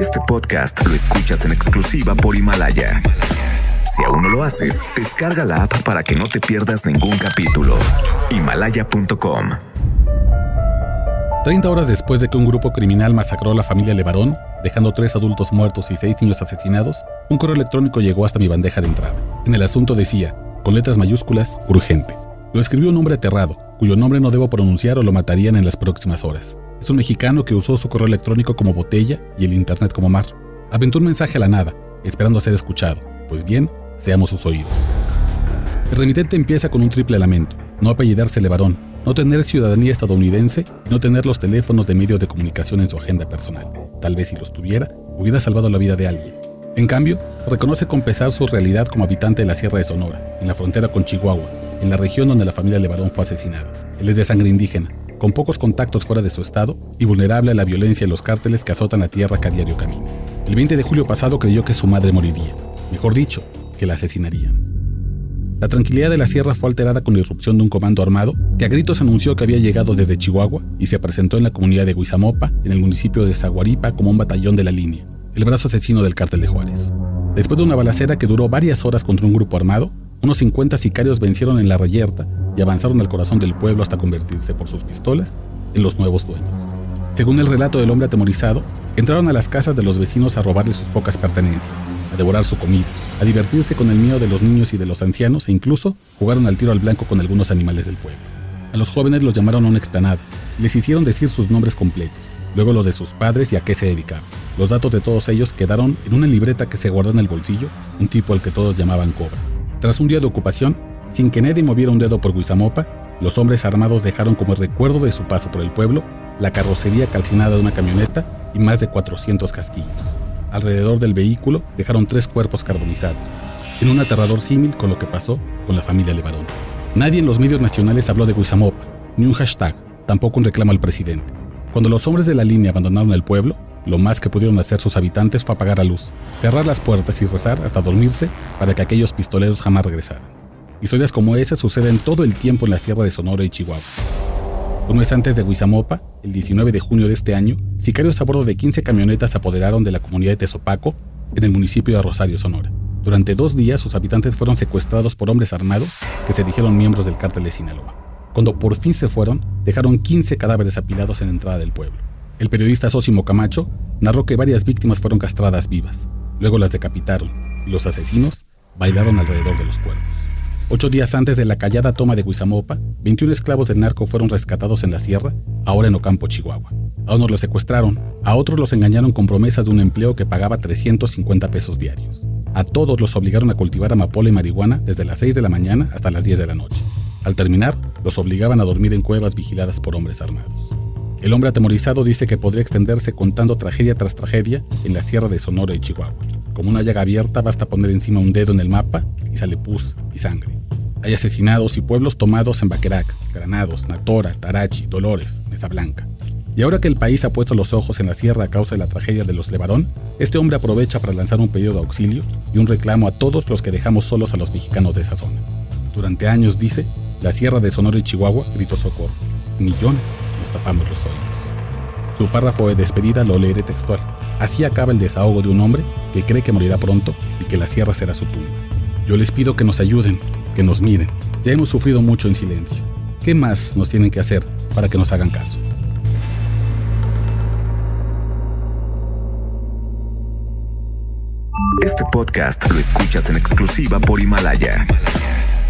Este podcast lo escuchas en exclusiva por Himalaya. Si aún no lo haces, descarga la app para que no te pierdas ningún capítulo. Himalaya.com 30 horas después de que un grupo criminal masacró a la familia Levarón, dejando tres adultos muertos y seis niños asesinados, un correo electrónico llegó hasta mi bandeja de entrada. En el asunto decía, con letras mayúsculas, urgente. Lo escribió un hombre aterrado, cuyo nombre no debo pronunciar o lo matarían en las próximas horas. Es un mexicano que usó su correo electrónico como botella y el internet como mar. Aventó un mensaje a la nada, esperando ser escuchado. Pues bien, seamos sus oídos. El remitente empieza con un triple lamento. No apellidarse Levarón, no tener ciudadanía estadounidense y no tener los teléfonos de medios de comunicación en su agenda personal. Tal vez si los tuviera, hubiera salvado la vida de alguien. En cambio, reconoce con pesar su realidad como habitante de la Sierra de Sonora, en la frontera con Chihuahua, en la región donde la familia Levarón fue asesinada. Él es de sangre indígena, con pocos contactos fuera de su estado y vulnerable a la violencia de los cárteles que azotan la tierra que a diario camina. El 20 de julio pasado creyó que su madre moriría, mejor dicho, que la asesinarían. La tranquilidad de la sierra fue alterada con la irrupción de un comando armado que a gritos anunció que había llegado desde Chihuahua y se presentó en la comunidad de Huizamopa, en el municipio de Zaguaripa, como un batallón de la línea, el brazo asesino del cártel de Juárez. Después de una balacera que duró varias horas contra un grupo armado, unos 50 sicarios vencieron en la reyerta y avanzaron al corazón del pueblo hasta convertirse por sus pistolas en los nuevos dueños. Según el relato del hombre atemorizado, entraron a las casas de los vecinos a robarle sus pocas pertenencias, a devorar su comida, a divertirse con el miedo de los niños y de los ancianos e incluso jugaron al tiro al blanco con algunos animales del pueblo. A los jóvenes los llamaron a un explanado, les hicieron decir sus nombres completos, luego los de sus padres y a qué se dedicaban. Los datos de todos ellos quedaron en una libreta que se guardó en el bolsillo, un tipo al que todos llamaban Cobra. Tras un día de ocupación, sin que nadie moviera un dedo por Guizamopa, los hombres armados dejaron como recuerdo de su paso por el pueblo la carrocería calcinada de una camioneta y más de 400 casquillos. Alrededor del vehículo dejaron tres cuerpos carbonizados, en un aterrador símil con lo que pasó con la familia Levarón. Nadie en los medios nacionales habló de Guizamopa, ni un hashtag, tampoco un reclamo al presidente. Cuando los hombres de la línea abandonaron el pueblo, lo más que pudieron hacer sus habitantes fue apagar la luz, cerrar las puertas y rezar hasta dormirse para que aquellos pistoleros jamás regresaran. Historias como esa suceden todo el tiempo en la Sierra de Sonora y Chihuahua. Un mes antes de Huizamopa, el 19 de junio de este año, sicarios a bordo de 15 camionetas se apoderaron de la comunidad de Tezopaco, en el municipio de Rosario, Sonora. Durante dos días, sus habitantes fueron secuestrados por hombres armados que se dijeron miembros del cártel de Sinaloa. Cuando por fin se fueron, dejaron 15 cadáveres apilados en la entrada del pueblo. El periodista Sosimo Camacho narró que varias víctimas fueron castradas vivas, luego las decapitaron y los asesinos bailaron alrededor de los cuerpos. Ocho días antes de la callada toma de Huizamopa, 21 esclavos del narco fueron rescatados en la sierra, ahora en Ocampo, Chihuahua. A unos los secuestraron, a otros los engañaron con promesas de un empleo que pagaba 350 pesos diarios. A todos los obligaron a cultivar amapola y marihuana desde las 6 de la mañana hasta las 10 de la noche. Al terminar, los obligaban a dormir en cuevas vigiladas por hombres armados. El hombre atemorizado dice que podría extenderse contando tragedia tras tragedia en la sierra de Sonora y Chihuahua. Como una llaga abierta basta poner encima un dedo en el mapa y sale pus y sangre. Hay asesinados y pueblos tomados en Baquerac, Granados, Natora, Tarachi, Dolores, Mesa Blanca. Y ahora que el país ha puesto los ojos en la sierra a causa de la tragedia de los Levarón, este hombre aprovecha para lanzar un pedido de auxilio y un reclamo a todos los que dejamos solos a los mexicanos de esa zona. Durante años, dice, la sierra de Sonora y Chihuahua gritó socorro. Millones nos tapamos los oídos. Su párrafo de despedida lo leeré textual. Así acaba el desahogo de un hombre que cree que morirá pronto y que la sierra será su tumba. Yo les pido que nos ayuden, que nos miren. Ya hemos sufrido mucho en silencio. ¿Qué más nos tienen que hacer para que nos hagan caso? Este podcast lo escuchas en exclusiva por Himalaya.